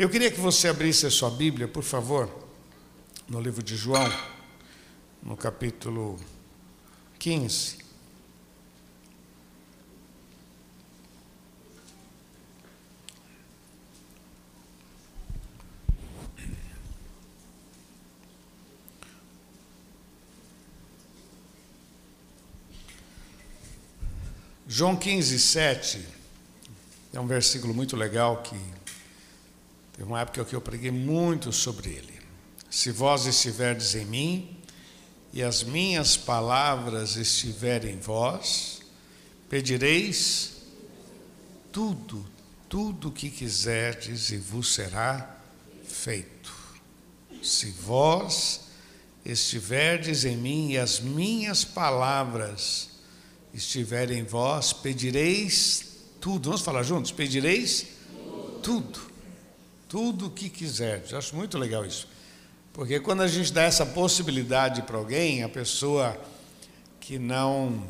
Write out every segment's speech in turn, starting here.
Eu queria que você abrisse a sua Bíblia, por favor, no livro de João, no capítulo 15. João 15, 7 é um versículo muito legal que teve uma época que eu preguei muito sobre ele. Se vós estiverdes em mim e as minhas palavras estiverem em vós, pedireis tudo, tudo o que quiserdes e vos será feito. Se vós estiverdes em mim e as minhas palavras estiver em vós, pedireis tudo. Vamos falar juntos? Pedireis tudo. Tudo o que quiserdes. Eu acho muito legal isso. Porque quando a gente dá essa possibilidade para alguém, a pessoa que não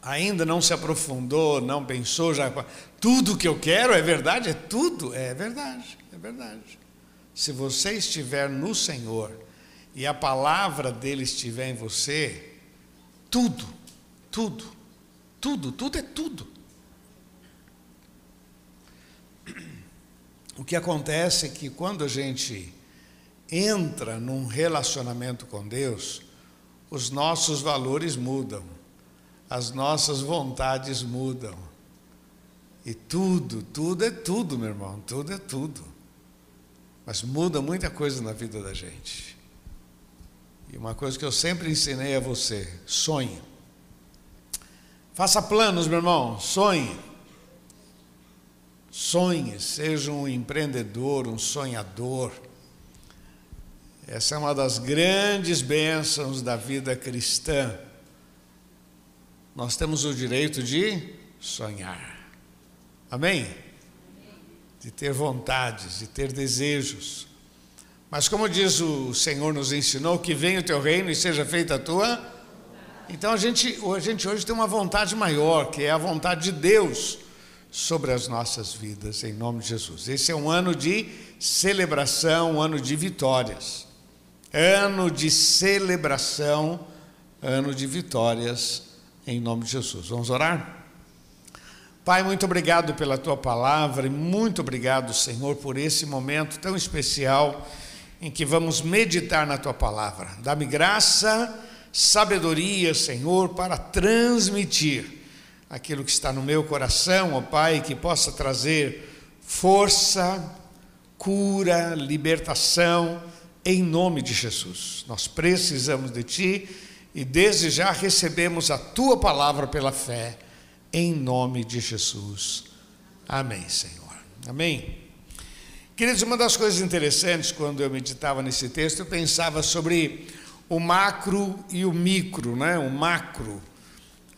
ainda não se aprofundou, não pensou já tudo que eu quero é verdade, é tudo, é verdade, é verdade. Se você estiver no Senhor e a palavra dele estiver em você, tudo, tudo tudo, tudo é tudo. O que acontece é que quando a gente entra num relacionamento com Deus, os nossos valores mudam, as nossas vontades mudam. E tudo, tudo é tudo, meu irmão, tudo é tudo. Mas muda muita coisa na vida da gente. E uma coisa que eu sempre ensinei a você: sonhe. Faça planos, meu irmão, sonhe. Sonhe, seja um empreendedor, um sonhador. Essa é uma das grandes bênçãos da vida cristã. Nós temos o direito de sonhar. Amém? De ter vontades, de ter desejos. Mas como diz o Senhor nos ensinou, que venha o teu reino e seja feita a tua então a gente, a gente hoje tem uma vontade maior, que é a vontade de Deus sobre as nossas vidas, em nome de Jesus. Esse é um ano de celebração, um ano de vitórias. Ano de celebração, ano de vitórias, em nome de Jesus. Vamos orar? Pai, muito obrigado pela tua palavra e muito obrigado, Senhor, por esse momento tão especial em que vamos meditar na tua palavra. Dá-me graça sabedoria, Senhor, para transmitir aquilo que está no meu coração, ó Pai, que possa trazer força, cura, libertação, em nome de Jesus. Nós precisamos de Ti e desde já recebemos a Tua palavra pela fé, em nome de Jesus. Amém, Senhor. Amém. Queridos, uma das coisas interessantes quando eu meditava nesse texto, eu pensava sobre o macro e o micro, né? O macro.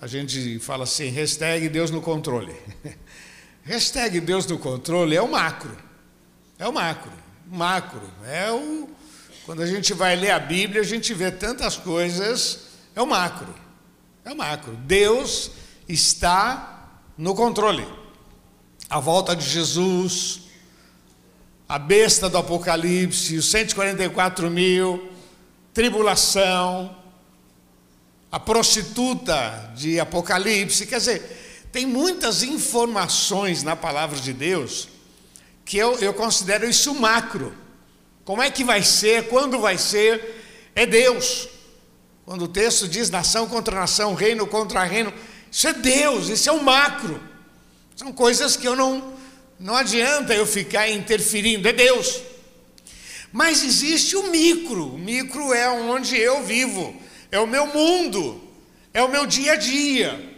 A gente fala assim, hashtag Deus no controle. hashtag Deus no controle é o macro. É o macro. Macro. É o. Quando a gente vai ler a Bíblia, a gente vê tantas coisas. É o macro. É o macro. Deus está no controle. A volta de Jesus, a besta do Apocalipse, os 144 mil, tribulação, a prostituta de Apocalipse, quer dizer, tem muitas informações na palavra de Deus que eu, eu considero isso macro. Como é que vai ser, quando vai ser, é Deus. Quando o texto diz nação contra nação, reino contra reino, isso é Deus, isso é o macro. São coisas que eu não, não adianta eu ficar interferindo, é Deus. Mas existe o micro. O micro é onde eu vivo, é o meu mundo, é o meu dia a dia.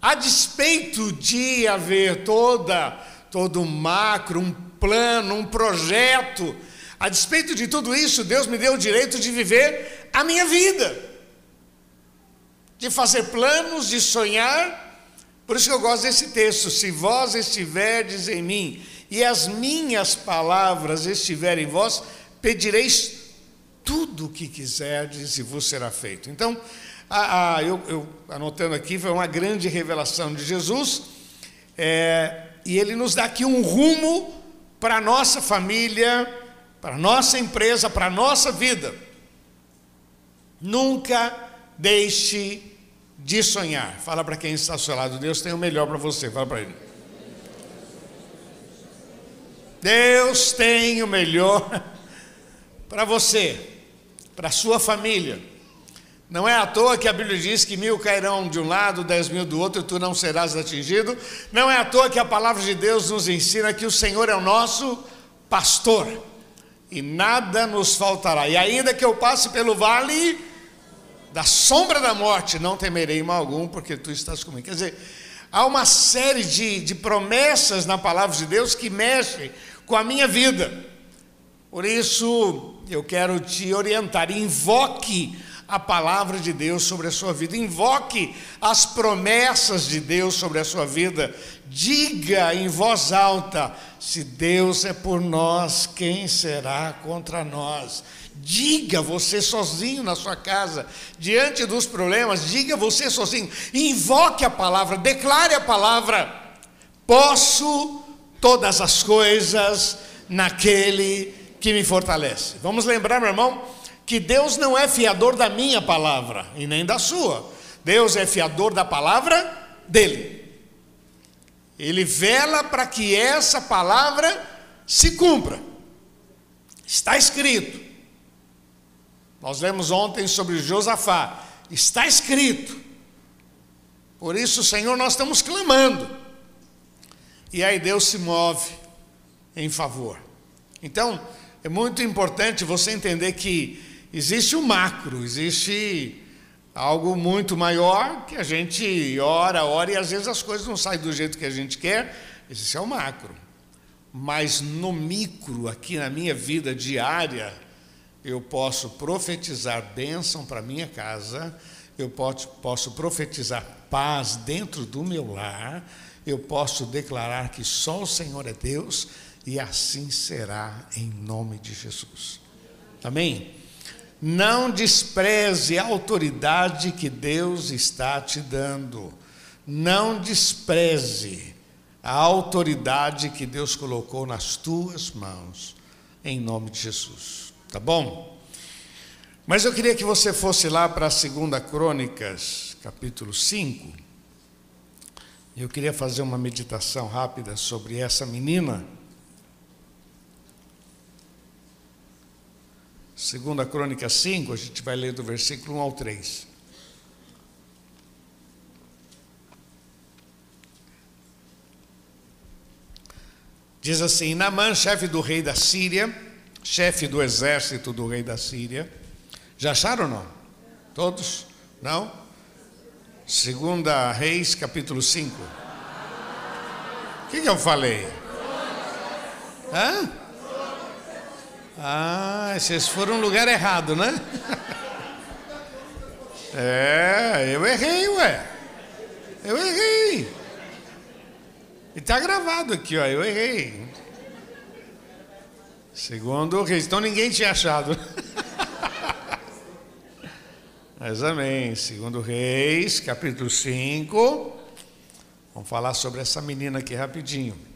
A despeito de haver toda todo um macro, um plano, um projeto, a despeito de tudo isso, Deus me deu o direito de viver a minha vida. De fazer planos, de sonhar. Por isso que eu gosto desse texto: se vós estiverdes em mim e as minhas palavras estiverem em vós, pedireis tudo o que quiserdes e vos será feito. Então, a, a, eu, eu, anotando aqui, foi uma grande revelação de Jesus, é, e ele nos dá aqui um rumo para a nossa família, para a nossa empresa, para a nossa vida. Nunca deixe de sonhar. Fala para quem está ao seu lado, Deus tem o melhor para você. Fala para ele. Deus tem o melhor para você, para a sua família. Não é à toa que a Bíblia diz que mil cairão de um lado, dez mil do outro, e tu não serás atingido. Não é à toa que a palavra de Deus nos ensina que o Senhor é o nosso pastor e nada nos faltará. E ainda que eu passe pelo vale da sombra da morte, não temerei mal algum, porque tu estás comigo. Quer dizer, há uma série de, de promessas na palavra de Deus que mexe com a minha vida. Por isso, eu quero te orientar, invoque a palavra de Deus sobre a sua vida, invoque as promessas de Deus sobre a sua vida, diga em voz alta: se Deus é por nós, quem será contra nós? Diga você sozinho na sua casa, diante dos problemas, diga você sozinho, invoque a palavra, declare a palavra. Posso todas as coisas naquele que me fortalece. Vamos lembrar, meu irmão, que Deus não é fiador da minha palavra e nem da sua. Deus é fiador da palavra dele. Ele vela para que essa palavra se cumpra. Está escrito. Nós lemos ontem sobre Josafá. Está escrito. Por isso, Senhor, nós estamos clamando. E aí Deus se move em favor. Então, é muito importante você entender que existe o um macro, existe algo muito maior que a gente ora, ora e às vezes as coisas não saem do jeito que a gente quer. Esse é o macro. Mas no micro, aqui na minha vida diária, eu posso profetizar bênção para minha casa, eu posso, posso profetizar paz dentro do meu lar, eu posso declarar que só o Senhor é Deus e assim será em nome de Jesus. Amém? Não despreze a autoridade que Deus está te dando. Não despreze a autoridade que Deus colocou nas tuas mãos, em nome de Jesus. Tá bom? Mas eu queria que você fosse lá para a 2 Crônicas, capítulo 5. Eu queria fazer uma meditação rápida sobre essa menina Segunda Crônica 5, a gente vai ler do versículo 1 ao 3. Diz assim: Namã, chefe do rei da Síria, chefe do exército do rei da Síria. Já acharam ou não? Todos? Não? Segunda Reis, capítulo 5. O que, que eu falei? Hã? Ah, vocês foram no lugar errado, né? É, eu errei, ué. Eu errei. E está gravado aqui, ó, eu errei. Segundo o Reis. Então ninguém tinha achado. Mas amém. Segundo Reis, capítulo 5. Vamos falar sobre essa menina aqui rapidinho.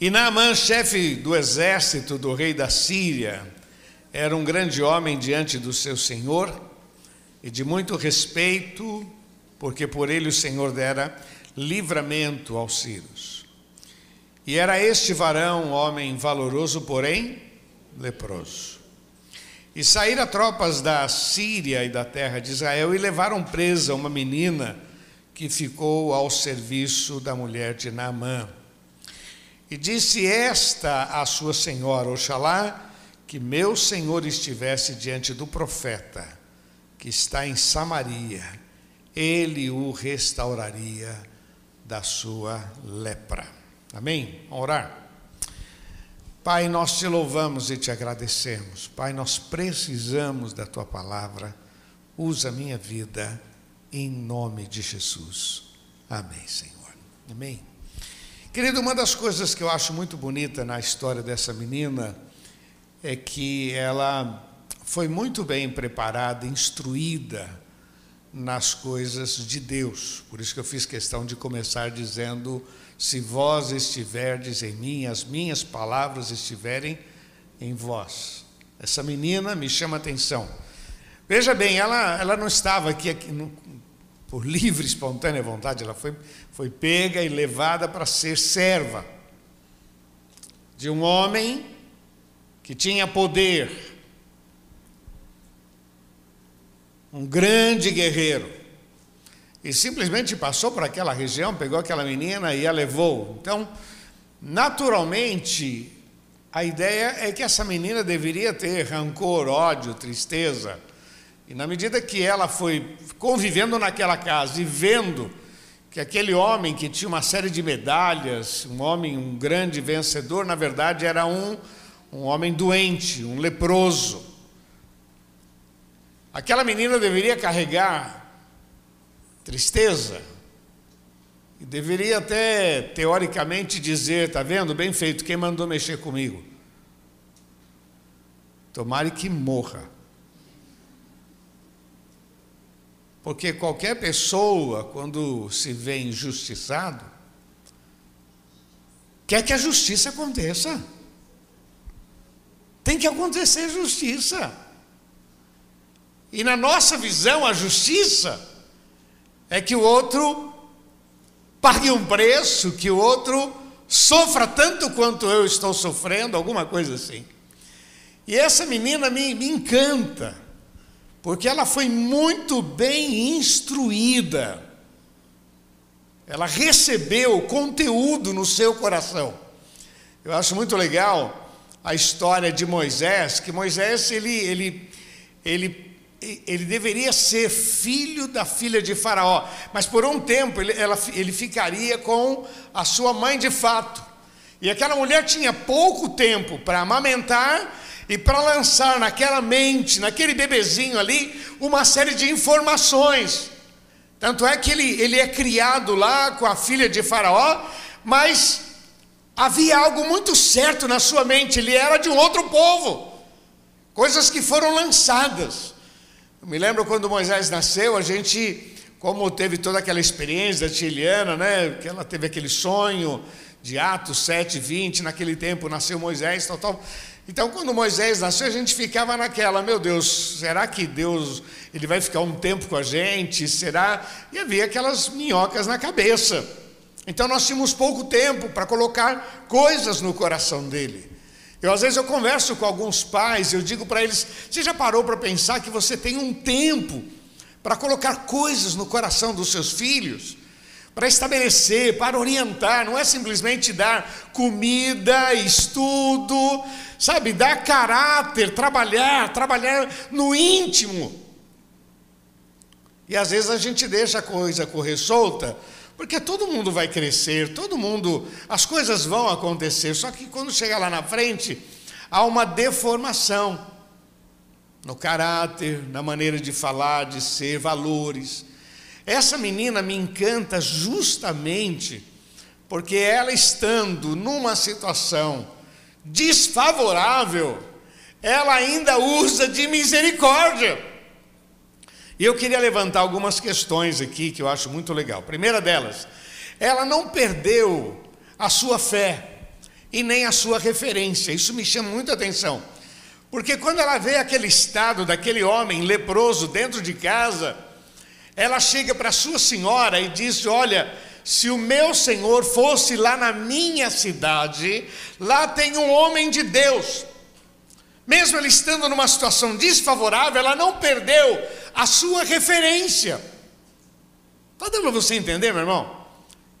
E Naamã, chefe do exército do rei da Síria, era um grande homem diante do seu senhor e de muito respeito, porque por ele o Senhor dera livramento aos sírios. E era este varão homem valoroso, porém leproso. E saíram tropas da Síria e da terra de Israel e levaram presa uma menina que ficou ao serviço da mulher de Naamã. E disse esta à sua senhora: Oxalá que meu senhor estivesse diante do profeta que está em Samaria, ele o restauraria da sua lepra. Amém? Vamos orar. Pai, nós te louvamos e te agradecemos. Pai, nós precisamos da tua palavra. Usa minha vida em nome de Jesus. Amém, Senhor. Amém. Querido, uma das coisas que eu acho muito bonita na história dessa menina é que ela foi muito bem preparada, instruída nas coisas de Deus. Por isso que eu fiz questão de começar dizendo: se vós estiverdes em mim, as minhas palavras estiverem em vós. Essa menina me chama atenção. Veja bem, ela, ela não estava aqui, aqui no, por livre, espontânea vontade, ela foi, foi pega e levada para ser serva de um homem que tinha poder, um grande guerreiro, e simplesmente passou por aquela região, pegou aquela menina e a levou. Então, naturalmente, a ideia é que essa menina deveria ter rancor, ódio, tristeza. E na medida que ela foi convivendo naquela casa e vendo que aquele homem que tinha uma série de medalhas, um homem, um grande vencedor, na verdade era um, um homem doente, um leproso. Aquela menina deveria carregar tristeza, e deveria até, teoricamente, dizer: está vendo? Bem feito, quem mandou mexer comigo? Tomare que morra. Porque qualquer pessoa, quando se vê injustiçado, quer que a justiça aconteça. Tem que acontecer justiça. E na nossa visão, a justiça é que o outro pague um preço, que o outro sofra tanto quanto eu estou sofrendo, alguma coisa assim. E essa menina me, me encanta, porque ela foi muito bem instruída. Ela recebeu conteúdo no seu coração. Eu acho muito legal a história de Moisés, que Moisés ele, ele, ele ele deveria ser filho da filha de Faraó, mas por um tempo ele, ela, ele ficaria com a sua mãe de fato. E aquela mulher tinha pouco tempo para amamentar e para lançar naquela mente, naquele bebezinho ali, uma série de informações. Tanto é que ele, ele é criado lá com a filha de Faraó, mas havia algo muito certo na sua mente, ele era de um outro povo, coisas que foram lançadas. Eu me lembro quando Moisés nasceu, a gente, como teve toda aquela experiência da Tiliana, né, que ela teve aquele sonho de Atos 7, 20, naquele tempo nasceu Moisés, tal, tal. Então, quando Moisés nasceu, a gente ficava naquela, meu Deus, será que Deus ele vai ficar um tempo com a gente? Será? E havia aquelas minhocas na cabeça. Então, nós tínhamos pouco tempo para colocar coisas no coração dele. Eu às vezes eu converso com alguns pais, eu digo para eles: você já parou para pensar que você tem um tempo para colocar coisas no coração dos seus filhos? Para estabelecer, para orientar, não é simplesmente dar comida, estudo, sabe, dar caráter, trabalhar, trabalhar no íntimo. E às vezes a gente deixa a coisa correr solta porque todo mundo vai crescer, todo mundo, as coisas vão acontecer, só que quando chegar lá na frente, há uma deformação no caráter, na maneira de falar, de ser, valores. Essa menina me encanta justamente porque ela estando numa situação desfavorável, ela ainda usa de misericórdia. E eu queria levantar algumas questões aqui que eu acho muito legal. Primeira delas, ela não perdeu a sua fé e nem a sua referência. Isso me chama muita atenção. Porque quando ela vê aquele estado daquele homem leproso dentro de casa, ela chega para sua senhora e diz: Olha, se o meu senhor fosse lá na minha cidade, lá tem um homem de Deus. Mesmo ele estando numa situação desfavorável, ela não perdeu a sua referência. Está dando para você entender, meu irmão?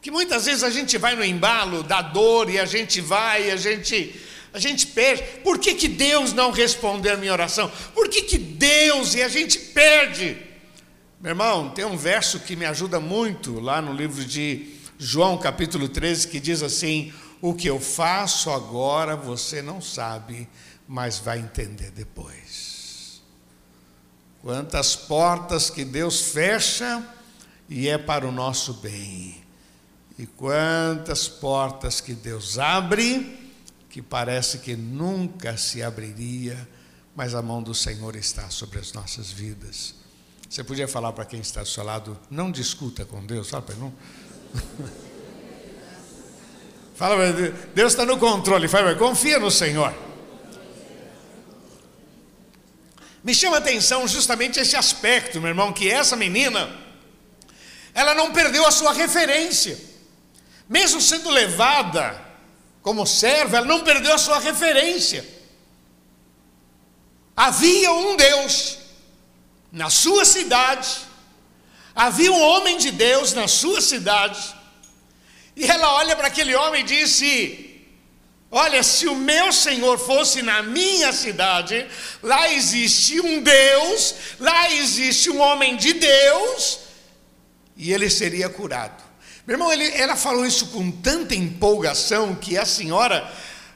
Que muitas vezes a gente vai no embalo da dor e a gente vai, e a gente, a gente perde. Por que, que Deus não respondeu a minha oração? Por que, que Deus e a gente perde? Meu irmão, tem um verso que me ajuda muito lá no livro de João, capítulo 13, que diz assim: O que eu faço agora você não sabe, mas vai entender depois. Quantas portas que Deus fecha e é para o nosso bem. E quantas portas que Deus abre que parece que nunca se abriria, mas a mão do Senhor está sobre as nossas vidas. Você podia falar para quem está do seu lado, não discuta com Deus, sabe? Não. Fala, Deus está no controle, fala, confia no Senhor. Me chama a atenção justamente esse aspecto, meu irmão, que essa menina, ela não perdeu a sua referência, mesmo sendo levada como serva, ela não perdeu a sua referência. Havia um Deus na sua cidade, havia um homem de Deus na sua cidade, e ela olha para aquele homem e disse: Olha, se o meu Senhor fosse na minha cidade, lá existe um Deus, lá existe um homem de Deus, e ele seria curado. Meu irmão, ele, ela falou isso com tanta empolgação que a senhora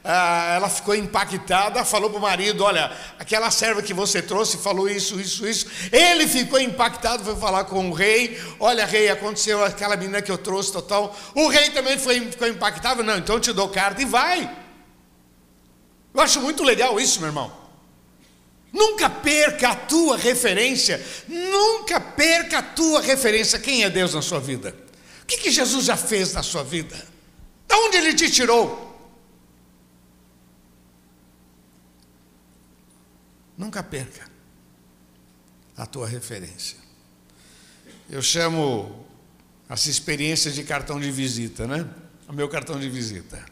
ah, ela ficou impactada, falou para o marido: Olha, aquela serva que você trouxe falou isso, isso, isso. Ele ficou impactado, foi falar com o rei: Olha, rei, aconteceu aquela menina que eu trouxe, total. O rei também foi, ficou impactado: Não, então te dou carta e vai. Eu acho muito legal isso, meu irmão. Nunca perca a tua referência, nunca perca a tua referência. Quem é Deus na sua vida? O que, que Jesus já fez na sua vida? De onde Ele te tirou? Nunca perca a tua referência. Eu chamo as experiências de cartão de visita, né? O meu cartão de visita.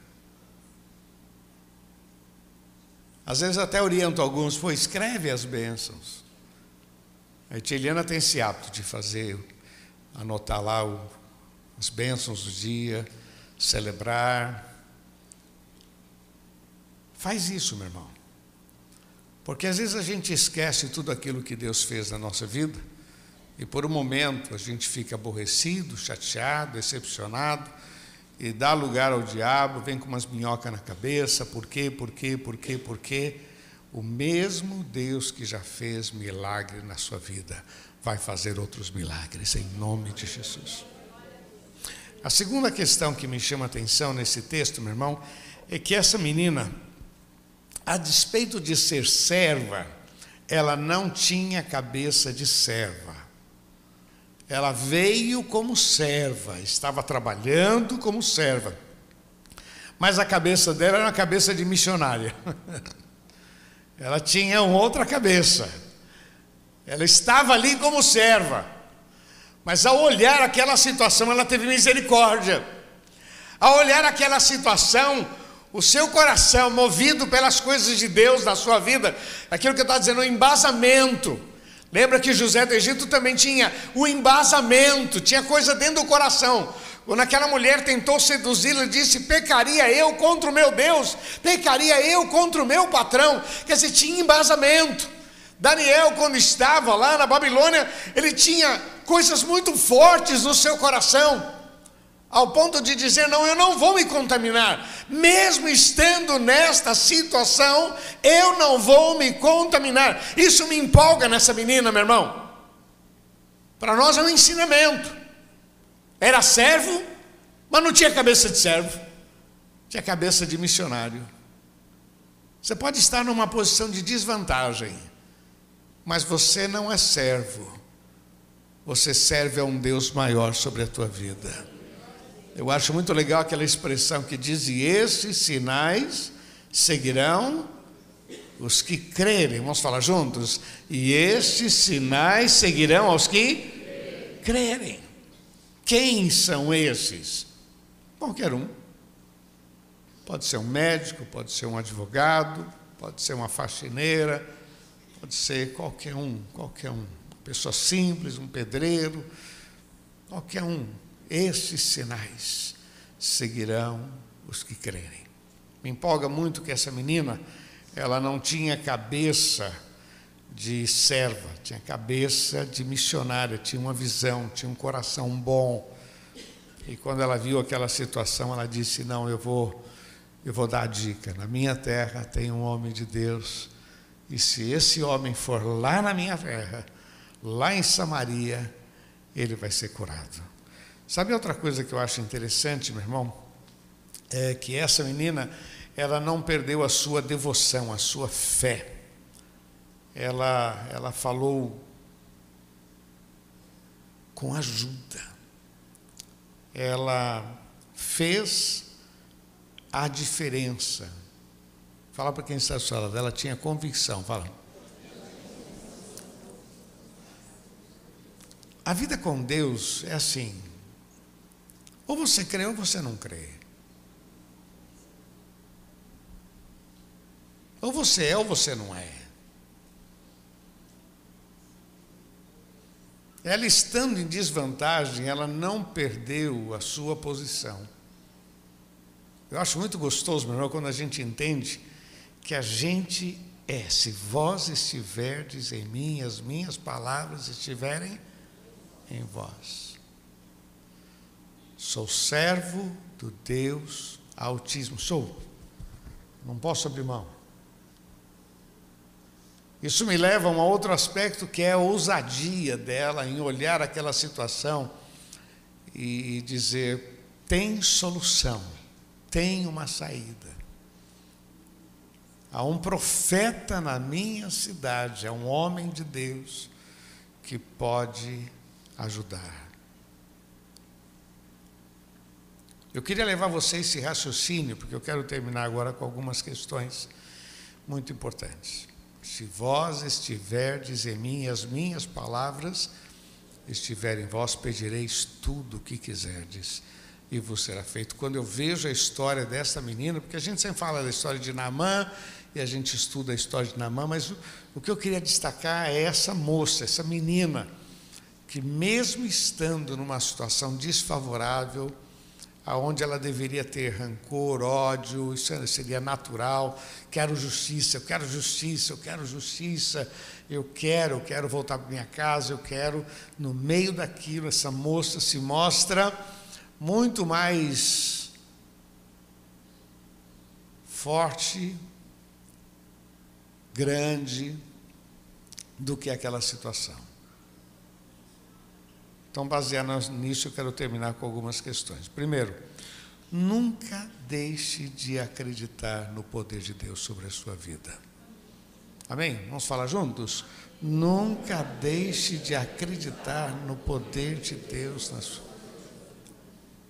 Às vezes até oriento alguns, pô, escreve as bênçãos. A Etiliana tem esse hábito de fazer, anotar lá o, as bênçãos do dia, celebrar. Faz isso, meu irmão. Porque às vezes a gente esquece tudo aquilo que Deus fez na nossa vida e por um momento a gente fica aborrecido, chateado, decepcionado e dá lugar ao diabo, vem com umas minhocas na cabeça, por quê, por quê, por quê, por quê? O mesmo Deus que já fez milagre na sua vida vai fazer outros milagres em nome de Jesus. A segunda questão que me chama a atenção nesse texto, meu irmão, é que essa menina a despeito de ser serva, ela não tinha cabeça de serva. Ela veio como serva, estava trabalhando como serva. Mas a cabeça dela era uma cabeça de missionária. Ela tinha outra cabeça. Ela estava ali como serva. Mas ao olhar aquela situação, ela teve misericórdia. Ao olhar aquela situação, o seu coração movido pelas coisas de Deus na sua vida, aquilo que eu estava dizendo, o embasamento. Lembra que José do Egito também tinha o embasamento, tinha coisa dentro do coração. Quando aquela mulher tentou seduzi-lo, disse: Pecaria eu contra o meu Deus, pecaria eu contra o meu patrão. Quer dizer, tinha embasamento. Daniel, quando estava lá na Babilônia, ele tinha coisas muito fortes no seu coração ao ponto de dizer: não, eu não vou me contaminar, mesmo estando nesta situação, eu não vou me contaminar. Isso me empolga nessa menina, meu irmão. Para nós é um ensinamento. Era servo, mas não tinha cabeça de servo, tinha cabeça de missionário. Você pode estar numa posição de desvantagem, mas você não é servo. Você serve a um Deus maior sobre a tua vida. Eu acho muito legal aquela expressão que diz: e esses sinais seguirão os que crerem. Vamos falar juntos? E estes sinais seguirão aos que crerem. Quem são esses? Qualquer um. Pode ser um médico, pode ser um advogado, pode ser uma faxineira, pode ser qualquer um, qualquer um. Uma pessoa simples, um pedreiro, qualquer um esses sinais seguirão os que crerem. Me empolga muito que essa menina, ela não tinha cabeça de serva, tinha cabeça de missionária, tinha uma visão, tinha um coração bom. E quando ela viu aquela situação, ela disse: "Não, eu vou eu vou dar a dica. Na minha terra tem um homem de Deus, e se esse homem for lá na minha terra, lá em Samaria, ele vai ser curado. Sabe outra coisa que eu acho interessante, meu irmão? É que essa menina, ela não perdeu a sua devoção, a sua fé. Ela, ela falou com ajuda. Ela fez a diferença. Fala para quem está na dela, tinha convicção, fala. A vida com Deus é assim. Ou você crê ou você não crê. Ou você é ou você não é. Ela estando em desvantagem, ela não perdeu a sua posição. Eu acho muito gostoso, meu irmão, quando a gente entende que a gente é, se vós estiverdes em mim, as minhas palavras estiverem em vós. Sou servo do Deus Altíssimo. Sou. Não posso abrir mão. Isso me leva a um outro aspecto que é a ousadia dela em olhar aquela situação e dizer: tem solução, tem uma saída. Há um profeta na minha cidade, é um homem de Deus que pode ajudar. Eu queria levar vocês esse raciocínio, porque eu quero terminar agora com algumas questões muito importantes. Se vós estiverdes em mim, as minhas palavras estiverem em vós, pedireis tudo o que quiserdes e vos será feito. Quando eu vejo a história dessa menina, porque a gente sempre fala da história de Naamã e a gente estuda a história de Naamã, mas o, o que eu queria destacar é essa moça, essa menina, que mesmo estando numa situação desfavorável, aonde ela deveria ter rancor, ódio, isso seria natural. Quero justiça, eu quero justiça, eu quero justiça, eu quero, eu quero voltar para minha casa, eu quero. No meio daquilo, essa moça se mostra muito mais forte, grande do que aquela situação. Então, baseado nisso, eu quero terminar com algumas questões. Primeiro, nunca deixe de acreditar no poder de Deus sobre a sua vida. Amém? Vamos falar juntos? Nunca deixe de acreditar no poder de Deus na sua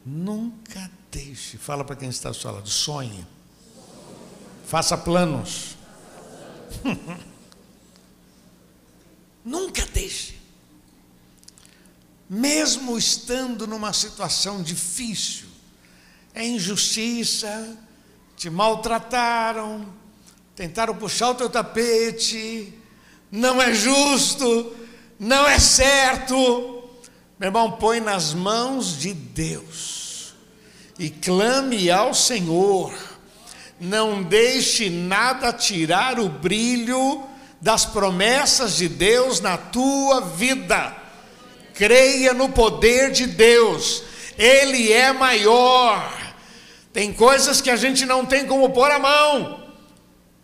Nunca deixe. Fala para quem está ao seu lado, sonhe. Faça planos. Nunca deixe mesmo estando numa situação difícil, é injustiça, te maltrataram, tentaram puxar o teu tapete, não é justo, não é certo. Meu irmão, põe nas mãos de Deus e clame ao Senhor. Não deixe nada tirar o brilho das promessas de Deus na tua vida creia no poder de Deus, Ele é maior. Tem coisas que a gente não tem como pôr a mão.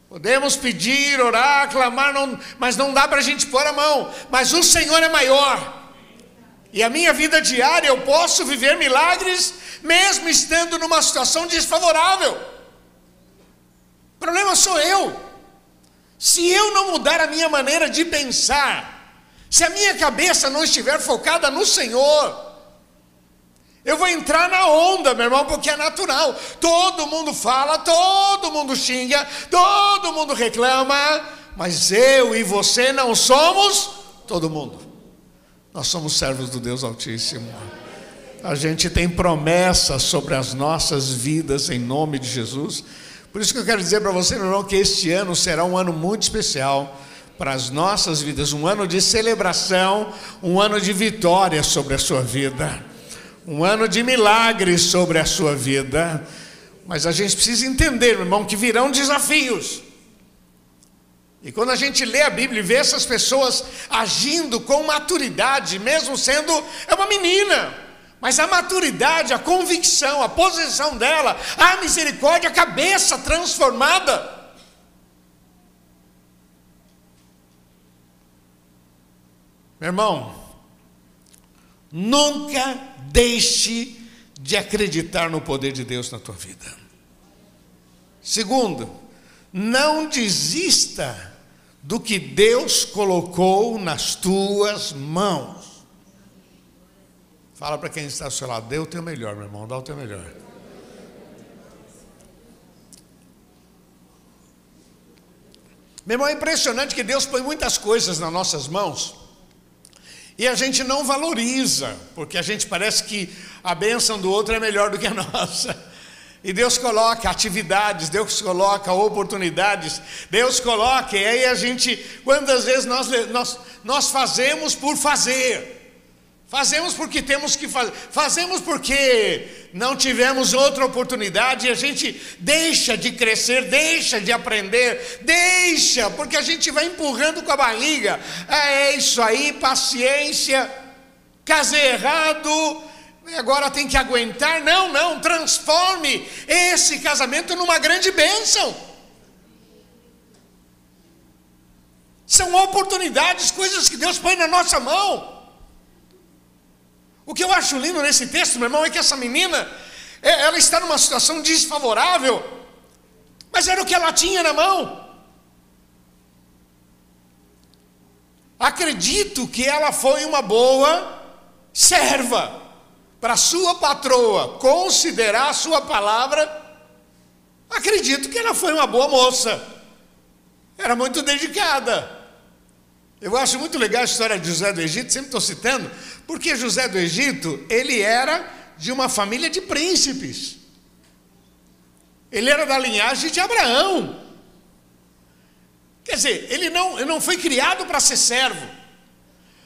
Podemos pedir, orar, clamar, não, mas não dá para a gente pôr a mão. Mas o Senhor é maior. E a minha vida diária eu posso viver milagres, mesmo estando numa situação desfavorável. O problema sou eu. Se eu não mudar a minha maneira de pensar, se a minha cabeça não estiver focada no Senhor, eu vou entrar na onda, meu irmão, porque é natural. Todo mundo fala, todo mundo xinga, todo mundo reclama, mas eu e você não somos todo mundo. Nós somos servos do Deus Altíssimo. A gente tem promessas sobre as nossas vidas em nome de Jesus. Por isso que eu quero dizer para você, meu irmão, que este ano será um ano muito especial para as nossas vidas, um ano de celebração, um ano de vitória sobre a sua vida, um ano de milagres sobre a sua vida. Mas a gente precisa entender, meu irmão, que virão desafios. E quando a gente lê a Bíblia e vê essas pessoas agindo com maturidade, mesmo sendo é uma menina, mas a maturidade, a convicção, a posição dela, a misericórdia, a cabeça transformada. Meu irmão, nunca deixe de acreditar no poder de Deus na tua vida. Segundo, não desista do que Deus colocou nas tuas mãos. Fala para quem está ao seu lado, dê o teu melhor, meu irmão, dá o teu melhor. Meu irmão, é impressionante que Deus põe muitas coisas nas nossas mãos e a gente não valoriza, porque a gente parece que a bênção do outro é melhor do que a nossa. E Deus coloca atividades, Deus coloca oportunidades, Deus coloca, e aí a gente, quantas vezes nós, nós, nós fazemos por fazer, Fazemos porque temos que fazer, fazemos porque não tivemos outra oportunidade e a gente deixa de crescer, deixa de aprender, deixa, porque a gente vai empurrando com a barriga. É isso aí, paciência. Casei errado, agora tem que aguentar. Não, não, transforme esse casamento numa grande bênção. São oportunidades, coisas que Deus põe na nossa mão. O que eu acho lindo nesse texto, meu irmão, é que essa menina, é, ela está numa situação desfavorável, mas era o que ela tinha na mão. Acredito que ela foi uma boa serva para sua patroa considerar a sua palavra. Acredito que ela foi uma boa moça. Era muito dedicada. Eu acho muito legal a história de José do Egito, sempre estou citando, porque José do Egito, ele era de uma família de príncipes. Ele era da linhagem de Abraão. Quer dizer, ele não, ele não foi criado para ser servo.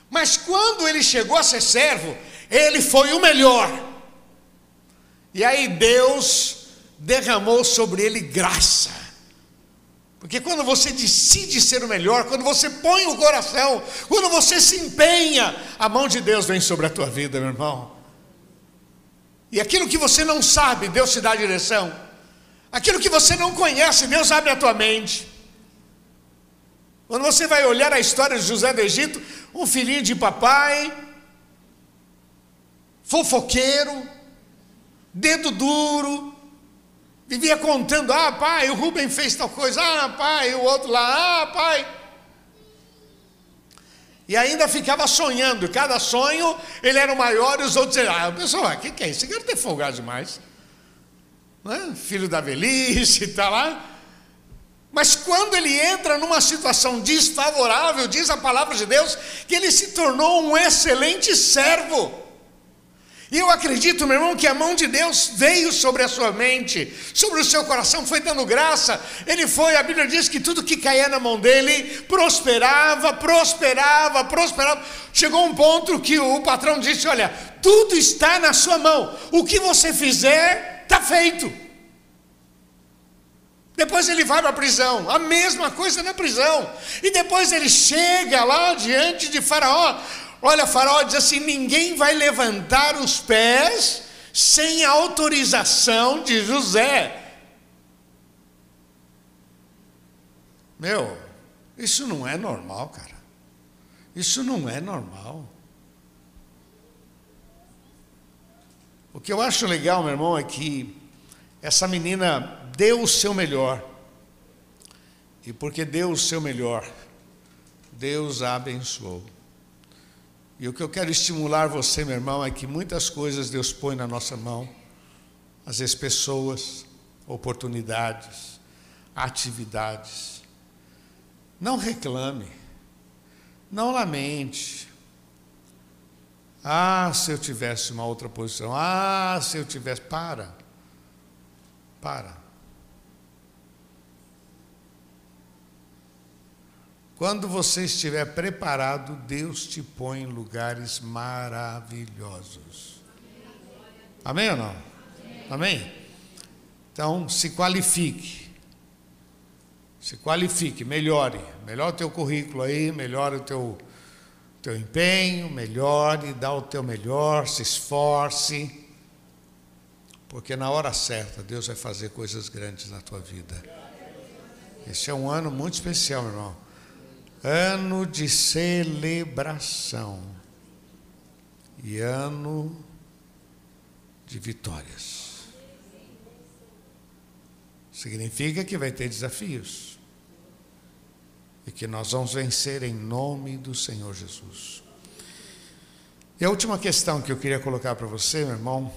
Mas quando ele chegou a ser servo, ele foi o melhor. E aí Deus derramou sobre ele graça. Porque quando você decide ser o melhor, quando você põe o coração, quando você se empenha, a mão de Deus vem sobre a tua vida, meu irmão. E aquilo que você não sabe, Deus te dá a direção. Aquilo que você não conhece, Deus abre a tua mente. Quando você vai olhar a história de José do Egito, um filhinho de papai, fofoqueiro, dedo duro, Vivia contando, ah, pai, o Rubem fez tal coisa, ah, pai, o outro lá, ah, pai. E ainda ficava sonhando, cada sonho ele era o maior e os outros eram, ah, pessoal, o que, que é isso? Esse cara tem folgado demais. É? Filho da velhice, está lá. Mas quando ele entra numa situação desfavorável, diz a palavra de Deus, que ele se tornou um excelente servo. E eu acredito, meu irmão, que a mão de Deus veio sobre a sua mente, sobre o seu coração, foi dando graça. Ele foi, a Bíblia diz que tudo que caía na mão dele prosperava, prosperava, prosperava. Chegou um ponto que o patrão disse: Olha, tudo está na sua mão, o que você fizer, está feito. Depois ele vai para a prisão, a mesma coisa na prisão. E depois ele chega lá diante de Faraó. Olha, Faraó diz assim: ninguém vai levantar os pés sem autorização de José. Meu, isso não é normal, cara. Isso não é normal. O que eu acho legal, meu irmão, é que essa menina deu o seu melhor. E porque deu o seu melhor, Deus a abençoou. E o que eu quero estimular você, meu irmão, é que muitas coisas Deus põe na nossa mão, às vezes pessoas, oportunidades, atividades. Não reclame, não lamente. Ah, se eu tivesse uma outra posição. Ah, se eu tivesse. Para. Para. Quando você estiver preparado, Deus te põe em lugares maravilhosos. Amém ou não? Amém? Então, se qualifique. Se qualifique, melhore. Melhore o teu currículo aí, melhore o teu, teu empenho, melhore, dá o teu melhor, se esforce. Porque na hora certa, Deus vai fazer coisas grandes na tua vida. Esse é um ano muito especial, irmão ano de celebração e ano de vitórias. Significa que vai ter desafios e que nós vamos vencer em nome do Senhor Jesus. E a última questão que eu queria colocar para você, meu irmão,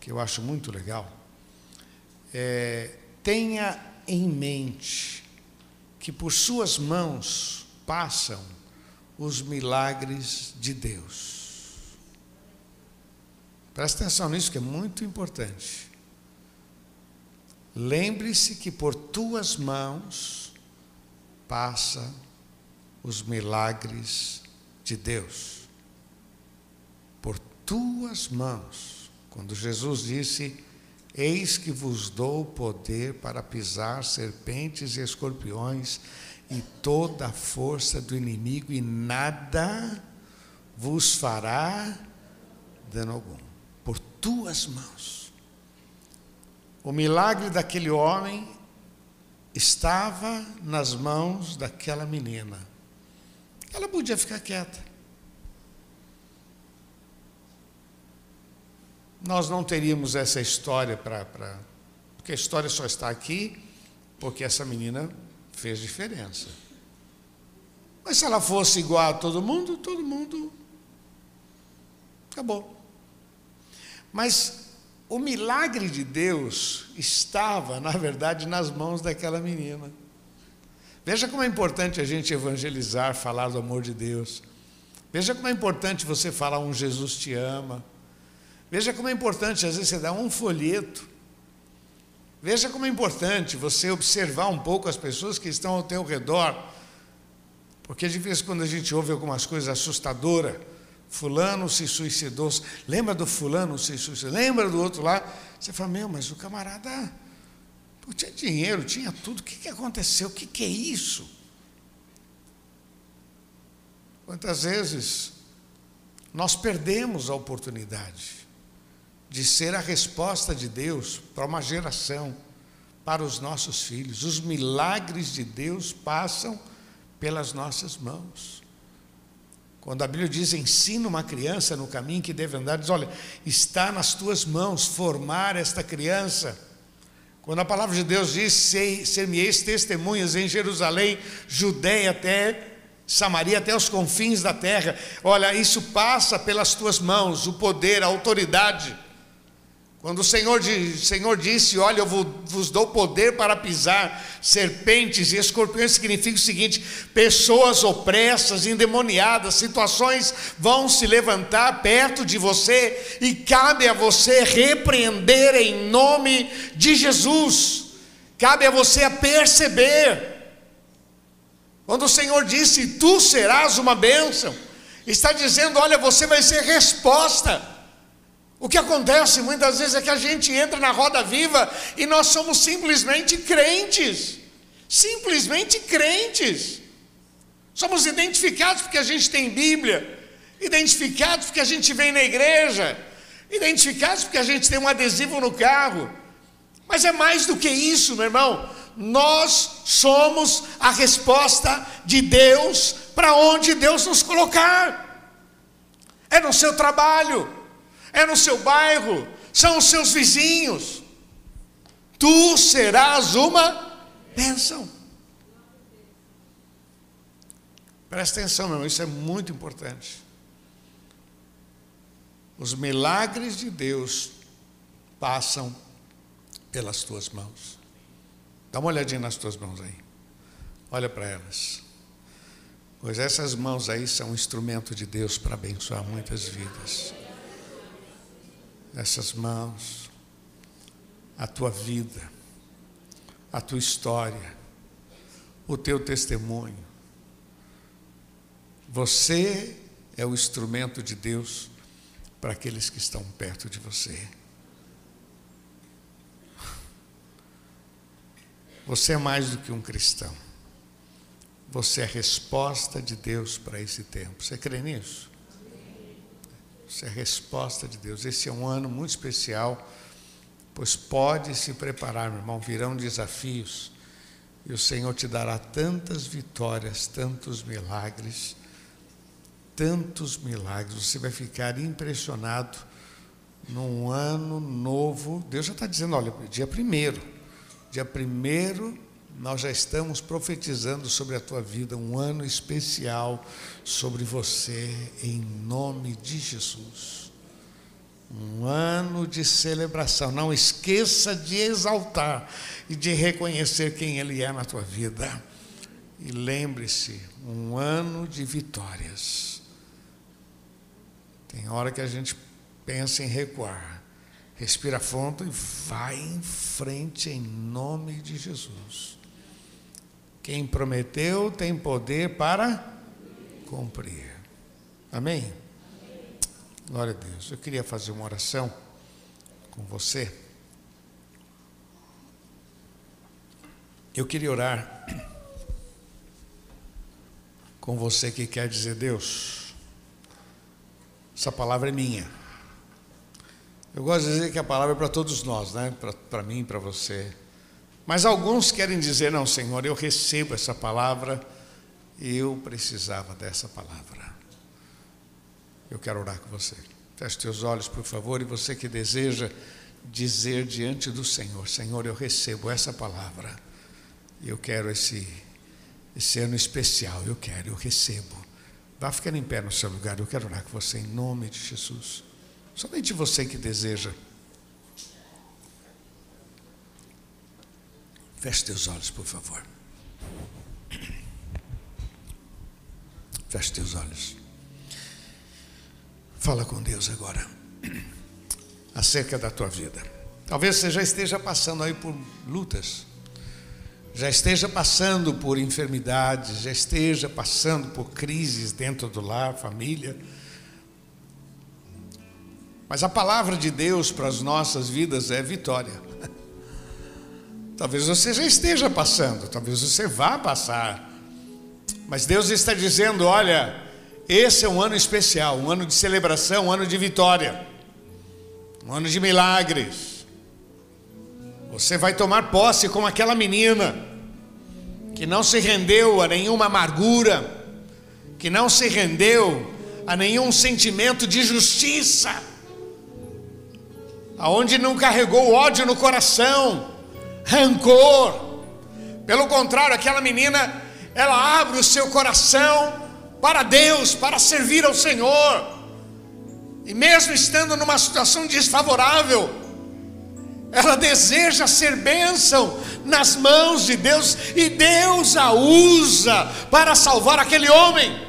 que eu acho muito legal, é, tenha em mente que por suas mãos passam os milagres de Deus. Presta atenção nisso que é muito importante. Lembre-se que por tuas mãos passa os milagres de Deus tuas mãos. Quando Jesus disse: Eis que vos dou poder para pisar serpentes e escorpiões e toda a força do inimigo, e nada vos fará dano algum. Por tuas mãos. O milagre daquele homem estava nas mãos daquela menina. Ela podia ficar quieta. nós não teríamos essa história para. Porque a história só está aqui porque essa menina fez diferença. Mas se ela fosse igual a todo mundo, todo mundo. Acabou. Mas o milagre de Deus estava, na verdade, nas mãos daquela menina. Veja como é importante a gente evangelizar, falar do amor de Deus. Veja como é importante você falar um Jesus te ama. Veja como é importante, às vezes, você dar um folheto. Veja como é importante você observar um pouco as pessoas que estão ao teu redor. Porque de vez quando a gente ouve algumas coisas assustadoras, fulano se suicidou, lembra do fulano se suicidou, lembra do outro lá, você fala, meu, mas o camarada pô, tinha dinheiro, tinha tudo, o que, que aconteceu? O que, que é isso? Quantas vezes nós perdemos a oportunidade de ser a resposta de Deus para uma geração, para os nossos filhos. Os milagres de Deus passam pelas nossas mãos. Quando a Bíblia diz ensina uma criança no caminho que deve andar, diz: olha, está nas tuas mãos formar esta criança. Quando a palavra de Deus diz: ser-me-eis testemunhas em Jerusalém, Judéia até Samaria, até os confins da terra, olha, isso passa pelas tuas mãos, o poder, a autoridade. Quando o Senhor, Senhor disse: Olha, eu vos dou poder para pisar serpentes e escorpiões, significa o seguinte: pessoas opressas, endemoniadas, situações vão se levantar perto de você e cabe a você repreender em nome de Jesus, cabe a você a perceber. Quando o Senhor disse: Tu serás uma bênção, está dizendo: Olha, você vai ser resposta. O que acontece muitas vezes é que a gente entra na roda viva e nós somos simplesmente crentes. Simplesmente crentes. Somos identificados porque a gente tem Bíblia, identificados porque a gente vem na igreja, identificados porque a gente tem um adesivo no carro. Mas é mais do que isso, meu irmão. Nós somos a resposta de Deus para onde Deus nos colocar. É no seu trabalho é no seu bairro, são os seus vizinhos. Tu serás uma bênção. Presta atenção, meu irmão, isso é muito importante. Os milagres de Deus passam pelas tuas mãos. Dá uma olhadinha nas tuas mãos aí. Olha para elas. Pois essas mãos aí são um instrumento de Deus para abençoar muitas vidas essas mãos, a tua vida, a tua história, o teu testemunho. Você é o instrumento de Deus para aqueles que estão perto de você. Você é mais do que um cristão. Você é a resposta de Deus para esse tempo. Você crê nisso? Isso é resposta de Deus. Esse é um ano muito especial, pois pode se preparar, meu irmão, virão desafios e o Senhor te dará tantas vitórias, tantos milagres, tantos milagres. Você vai ficar impressionado num ano novo. Deus já está dizendo: olha, dia primeiro, dia primeiro nós já estamos profetizando sobre a tua vida um ano especial sobre você, em nome de Jesus. Um ano de celebração. Não esqueça de exaltar e de reconhecer quem Ele é na tua vida. E lembre-se, um ano de vitórias. Tem hora que a gente pensa em recuar. Respira fundo e vai em frente em nome de Jesus. Quem prometeu tem poder para cumprir. Amém? Glória a Deus. Eu queria fazer uma oração com você. Eu queria orar com você que quer dizer, Deus, essa palavra é minha. Eu gosto de dizer que a palavra é para todos nós, né? Para mim, para você. Mas alguns querem dizer, não, Senhor, eu recebo essa palavra, eu precisava dessa palavra. Eu quero orar com você. Feche teus olhos, por favor, e você que deseja dizer diante do Senhor, Senhor, eu recebo essa palavra. Eu quero esse esse ano especial, eu quero, eu recebo. Vá ficando em pé no seu lugar, eu quero orar com você em nome de Jesus. Somente você que deseja. Feche teus olhos, por favor. Feche teus olhos. Fala com Deus agora. Acerca da tua vida. Talvez você já esteja passando aí por lutas já esteja passando por enfermidades, já esteja passando por crises dentro do lar, família. Mas a palavra de Deus para as nossas vidas é vitória. Talvez você já esteja passando, talvez você vá passar. Mas Deus está dizendo: olha, esse é um ano especial, um ano de celebração, um ano de vitória, um ano de milagres. Você vai tomar posse como aquela menina que não se rendeu a nenhuma amargura, que não se rendeu a nenhum sentimento de justiça, aonde não carregou ódio no coração, rancor. Pelo contrário, aquela menina, ela abre o seu coração para Deus, para servir ao Senhor. E mesmo estando numa situação desfavorável, ela deseja ser bênção nas mãos de Deus e Deus a usa para salvar aquele homem.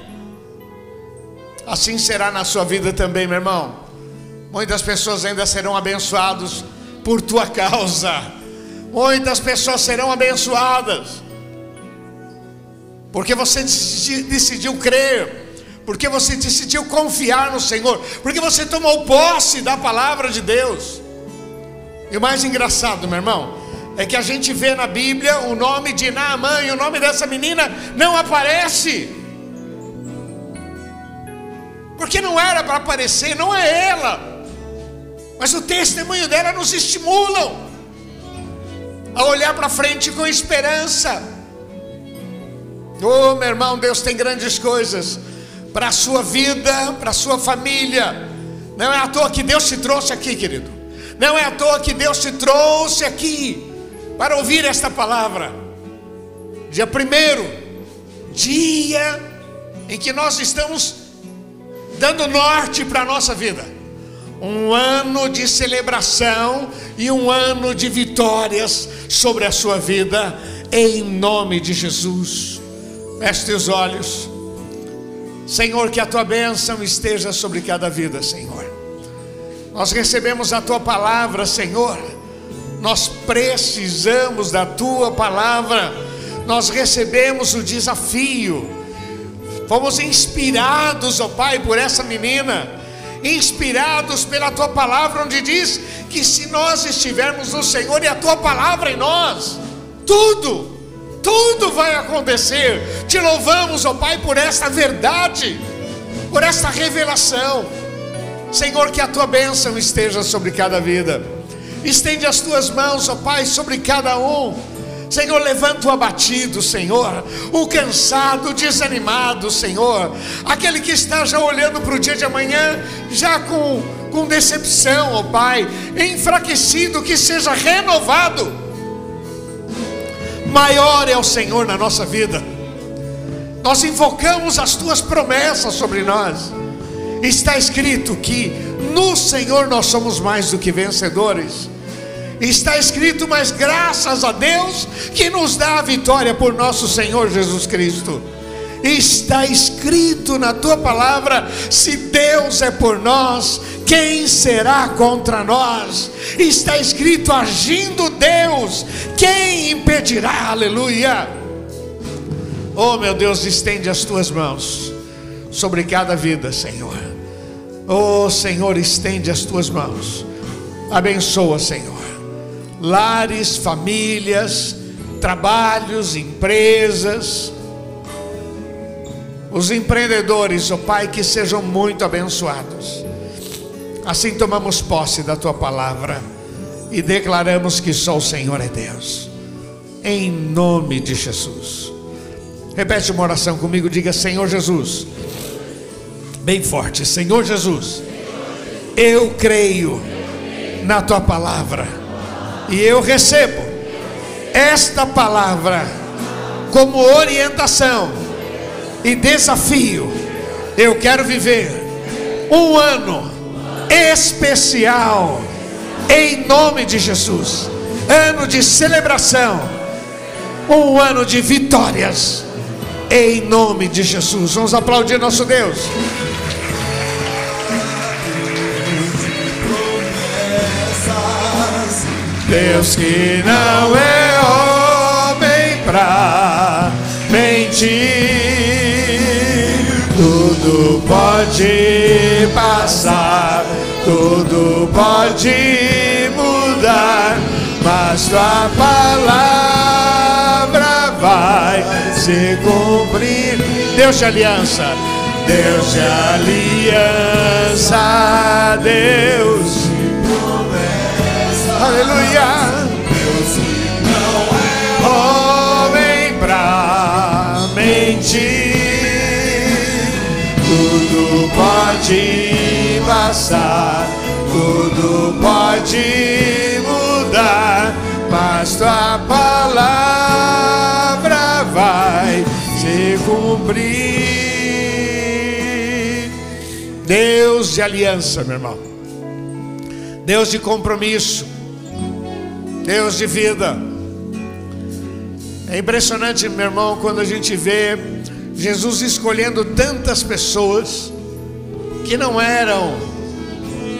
Assim será na sua vida também, meu irmão. Muitas pessoas ainda serão abençoados por tua causa. Muitas pessoas serão abençoadas. Porque você decidiu crer, porque você decidiu confiar no Senhor, porque você tomou posse da palavra de Deus. E o mais engraçado, meu irmão, é que a gente vê na Bíblia o nome de Naamã e o nome dessa menina não aparece. Porque não era para aparecer, não é ela. Mas o testemunho dela nos estimula a olhar para frente com esperança. Oh, meu irmão, Deus tem grandes coisas para a sua vida, para a sua família. Não é à toa que Deus te trouxe aqui, querido. Não é à toa que Deus te trouxe aqui para ouvir esta palavra. Dia primeiro, dia em que nós estamos dando norte para a nossa vida. Um ano de celebração e um ano de vitórias sobre a sua vida, em nome de Jesus. Feche os olhos. Senhor, que a tua bênção esteja sobre cada vida, Senhor. Nós recebemos a tua palavra, Senhor. Nós precisamos da tua palavra. Nós recebemos o desafio. Fomos inspirados, ó oh Pai, por essa menina. Inspirados pela tua palavra, onde diz que se nós estivermos no Senhor e a tua palavra em nós, tudo, tudo vai acontecer. Te louvamos, ó oh Pai, por esta verdade, por esta revelação. Senhor, que a tua bênção esteja sobre cada vida. Estende as tuas mãos, ó Pai, sobre cada um. Senhor, levanta o abatido, Senhor, o cansado, o desanimado, Senhor, aquele que está já olhando para o dia de amanhã, já com, com decepção, ó Pai, enfraquecido, que seja renovado. Maior é o Senhor na nossa vida. Nós invocamos as tuas promessas sobre nós. Está escrito que no Senhor nós somos mais do que vencedores. Está escrito, mas graças a Deus que nos dá a vitória por nosso Senhor Jesus Cristo. Está escrito na tua palavra: se Deus é por nós, quem será contra nós? Está escrito: agindo Deus, quem impedirá? Aleluia. Oh meu Deus, estende as tuas mãos sobre cada vida, Senhor. Oh Senhor, estende as tuas mãos. Abençoa, Senhor. Lares, famílias, trabalhos, empresas. Os empreendedores, oh Pai, que sejam muito abençoados. Assim tomamos posse da tua palavra e declaramos que só o Senhor é Deus. Em nome de Jesus. Repete uma oração comigo, diga: Senhor Jesus. Bem forte, Senhor Jesus. Eu creio na tua palavra e eu recebo esta palavra como orientação e desafio. Eu quero viver um ano especial em nome de Jesus. Ano de celebração, um ano de vitórias em nome de Jesus. Vamos aplaudir nosso Deus. Deus que não é homem pra mentir, tudo pode passar, tudo pode mudar, mas tua palavra vai se cumprir. Deus de aliança, Deus de aliança, Deus. Aleluia. Deus não é homem pra mentir. Tudo pode passar, tudo pode mudar, mas tua palavra vai se cumprir. Deus de aliança, meu irmão. Deus de compromisso. Deus de vida. É impressionante, meu irmão, quando a gente vê Jesus escolhendo tantas pessoas que não eram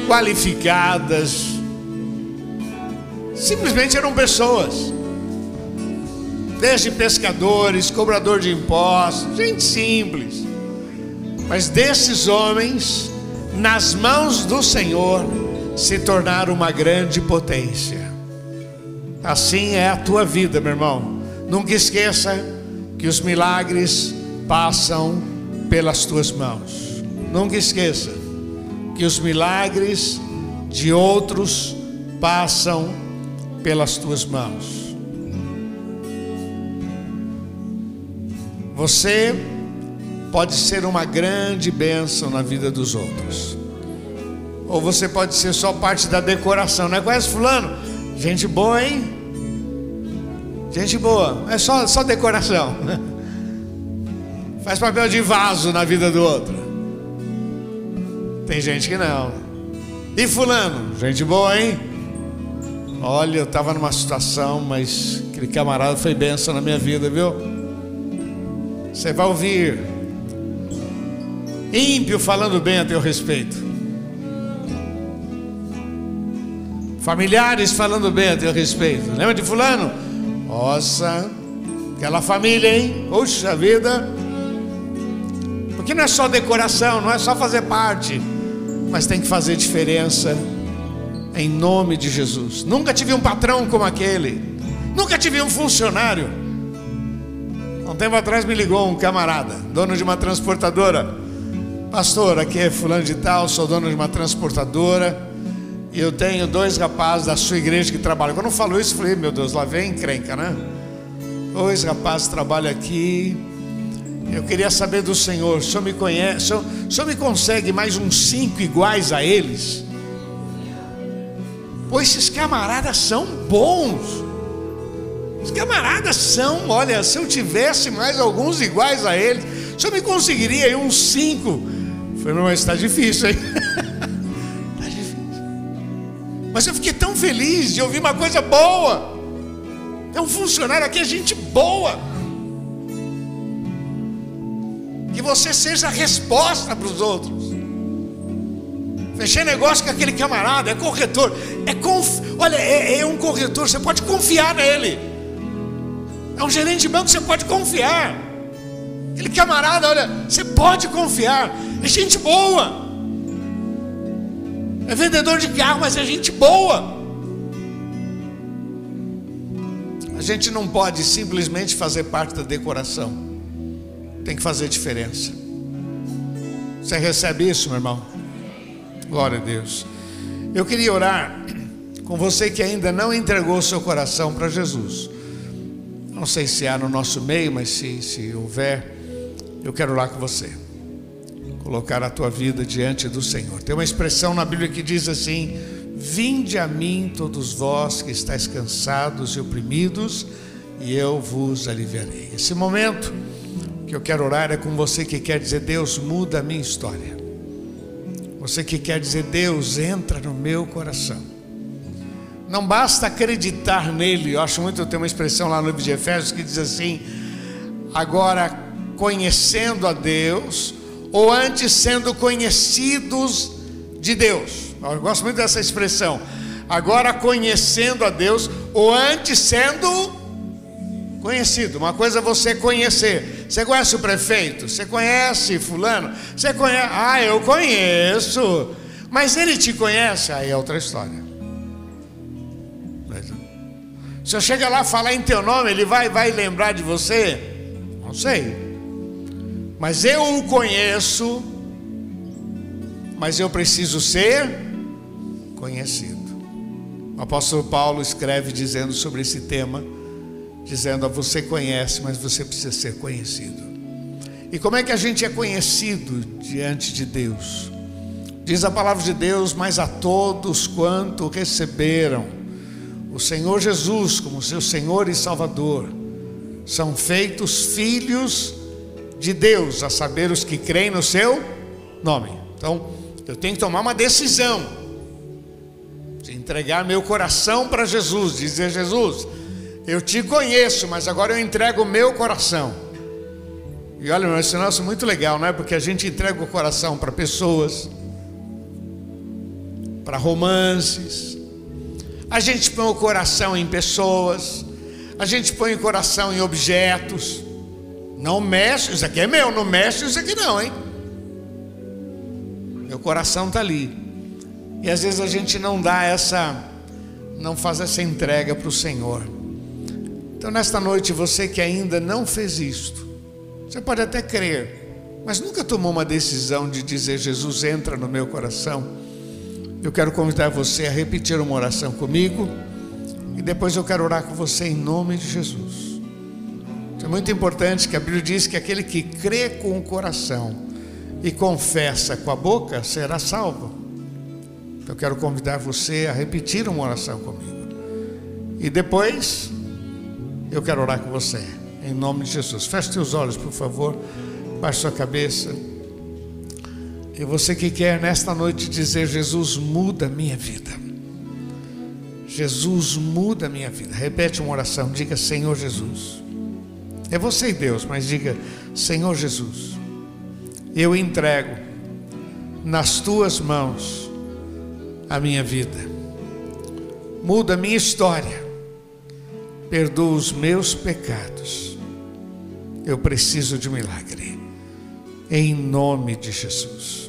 qualificadas, simplesmente eram pessoas, desde pescadores, cobrador de impostos, gente simples, mas desses homens, nas mãos do Senhor, se tornaram uma grande potência. Assim é a tua vida, meu irmão. Nunca esqueça que os milagres passam pelas tuas mãos. Nunca esqueça que os milagres de outros passam pelas tuas mãos. Você pode ser uma grande bênção na vida dos outros. Ou você pode ser só parte da decoração, não é? Conhece fulano? Gente boa, hein? Gente boa, é só, só decoração. Faz papel de vaso na vida do outro. Tem gente que não. E fulano? Gente boa, hein? Olha, eu estava numa situação, mas aquele camarada foi benção na minha vida, viu? Você vai ouvir ímpio falando bem a teu respeito. Familiares falando bem a teu respeito. Lembra de fulano? Nossa, aquela família, hein? Puxa vida. Porque não é só decoração, não é só fazer parte, mas tem que fazer diferença em nome de Jesus. Nunca tive um patrão como aquele. Nunca tive um funcionário. Um tempo atrás me ligou um camarada, dono de uma transportadora. Pastor, aqui é fulano de tal, sou dono de uma transportadora. E eu tenho dois rapazes da sua igreja que trabalham. Quando eu falo isso, eu falei, meu Deus, lá vem encrenca, né? Dois rapazes trabalham aqui. Eu queria saber do Senhor, o Senhor me conhece, o Senhor, o Senhor me consegue mais uns cinco iguais a eles? Pois esses camaradas são bons. Os camaradas são, olha, se eu tivesse mais alguns iguais a eles, se eu me conseguiria aí uns cinco. Foi, mas está difícil, hein? Mas eu fiquei tão feliz de ouvir uma coisa boa. É um funcionário aqui, é gente boa. Que você seja a resposta para os outros. Fechei negócio com aquele camarada, é corretor. É conf... Olha, é, é um corretor, você pode confiar nele. É um gerente de banco, você pode confiar. Aquele camarada, olha, você pode confiar. É gente boa. É vendedor de carro, mas é gente boa. A gente não pode simplesmente fazer parte da decoração. Tem que fazer diferença. Você recebe isso, meu irmão? Glória a Deus. Eu queria orar com você que ainda não entregou seu coração para Jesus. Não sei se há no nosso meio, mas se, se houver, eu quero orar com você. Colocar a tua vida diante do Senhor. Tem uma expressão na Bíblia que diz assim: Vinde a mim, todos vós que estáis cansados e oprimidos, e eu vos aliviarei. Esse momento que eu quero orar é com você que quer dizer: Deus, muda a minha história. Você que quer dizer, Deus, entra no meu coração. Não basta acreditar nele. Eu acho muito, tem uma expressão lá no livro de Efésios que diz assim: agora conhecendo a Deus, ou antes sendo conhecidos de Deus. Eu gosto muito dessa expressão. Agora conhecendo a Deus, ou antes sendo conhecido. Uma coisa é você conhecer. Você conhece o prefeito? Você conhece fulano? Você conhece? Ah, eu conheço. Mas ele te conhece? Aí é outra história. Se eu chegar lá falar em teu nome, ele vai, vai lembrar de você? Não sei. Mas eu o conheço, mas eu preciso ser conhecido. O apóstolo Paulo escreve dizendo sobre esse tema dizendo: a você conhece, mas você precisa ser conhecido. E como é que a gente é conhecido diante de Deus? Diz a palavra de Deus: Mas a todos quanto receberam o Senhor Jesus como seu Senhor e Salvador, são feitos filhos de Deus, a saber, os que creem no seu nome. Então, eu tenho que tomar uma decisão de entregar meu coração para Jesus, dizer: Jesus, eu te conheço, mas agora eu entrego o meu coração. E olha, esse negócio é muito legal, não é? Porque a gente entrega o coração para pessoas, para romances, a gente põe o coração em pessoas, a gente põe o coração em objetos. Não mexe, isso aqui é meu, não mexe isso aqui não, hein? Meu coração está ali. E às vezes a gente não dá essa, não faz essa entrega para o Senhor. Então, nesta noite, você que ainda não fez isto, você pode até crer, mas nunca tomou uma decisão de dizer: Jesus entra no meu coração. Eu quero convidar você a repetir uma oração comigo e depois eu quero orar com você em nome de Jesus. Isso é muito importante que a Bíblia diz que aquele que crê com o coração e confessa com a boca será salvo. Então, eu quero convidar você a repetir uma oração comigo. E depois eu quero orar com você, em nome de Jesus. Feche seus olhos, por favor, baixe sua cabeça. E você que quer nesta noite dizer: Jesus, muda a minha vida. Jesus, muda a minha vida. Repete uma oração, diga: Senhor Jesus. É você e Deus, mas diga: Senhor Jesus, eu entrego nas tuas mãos a minha vida. Muda a minha história perdoa os meus pecados. Eu preciso de um milagre. Em nome de Jesus.